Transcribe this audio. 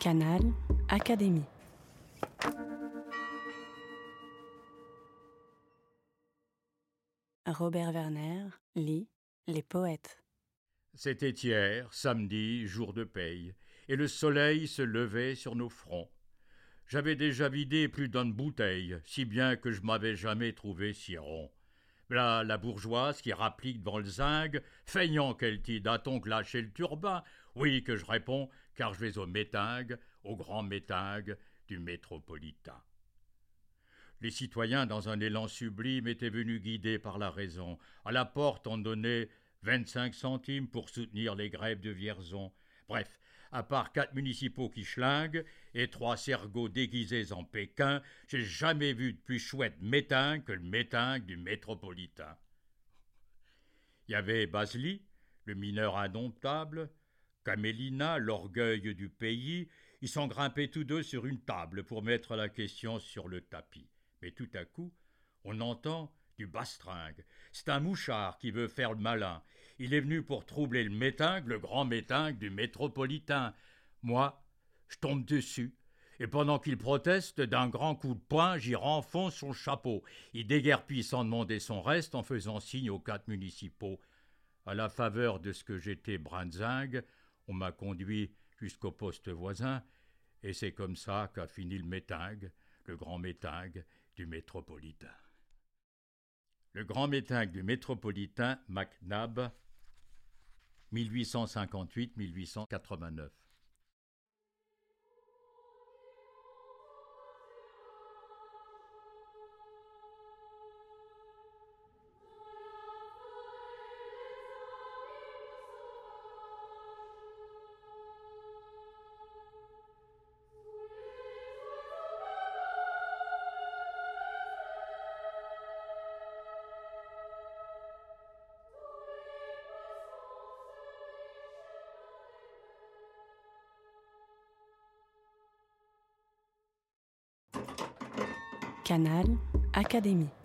Canal Académie. Robert Werner lit Les poètes. C'était hier, samedi, jour de paye, et le soleil se levait sur nos fronts. J'avais déjà vidé plus d'une bouteille, si bien que je m'avais jamais trouvé si rond. Là, la bourgeoise qui rapplique devant le zinc, feignant qu'elle t'y donc lâché le turbin. Oui, que je réponds, car je vais au métingue, au grand métingue du métropolitain. Les citoyens, dans un élan sublime, étaient venus guidés par la raison. À la porte, on donnait vingt-cinq centimes pour soutenir les grèves de Vierzon. Bref, à part quatre municipaux qui schlinguent et trois sergots déguisés en Pékin, j'ai jamais vu de plus chouette métingue que le métingue du métropolitain. Il y avait Basli, le mineur indomptable, Camélina, l'orgueil du pays, ils sont grimpés tous deux sur une table pour mettre la question sur le tapis. Mais tout à coup, on entend du bastringue. C'est un mouchard qui veut faire le malin. Il est venu pour troubler le métingue, le grand métingue du métropolitain. Moi, je tombe dessus. Et pendant qu'il proteste, d'un grand coup de poing, j'y renfonce son chapeau. Il déguerpit sans demander son reste en faisant signe aux quatre municipaux. À la faveur de ce que j'étais brinzingue, on m'a conduit jusqu'au poste voisin, et c'est comme ça qu'a fini le métingue, le grand métingue du métropolitain. Le grand métingue du métropolitain MacNab, 1858-1889. Canal Académie.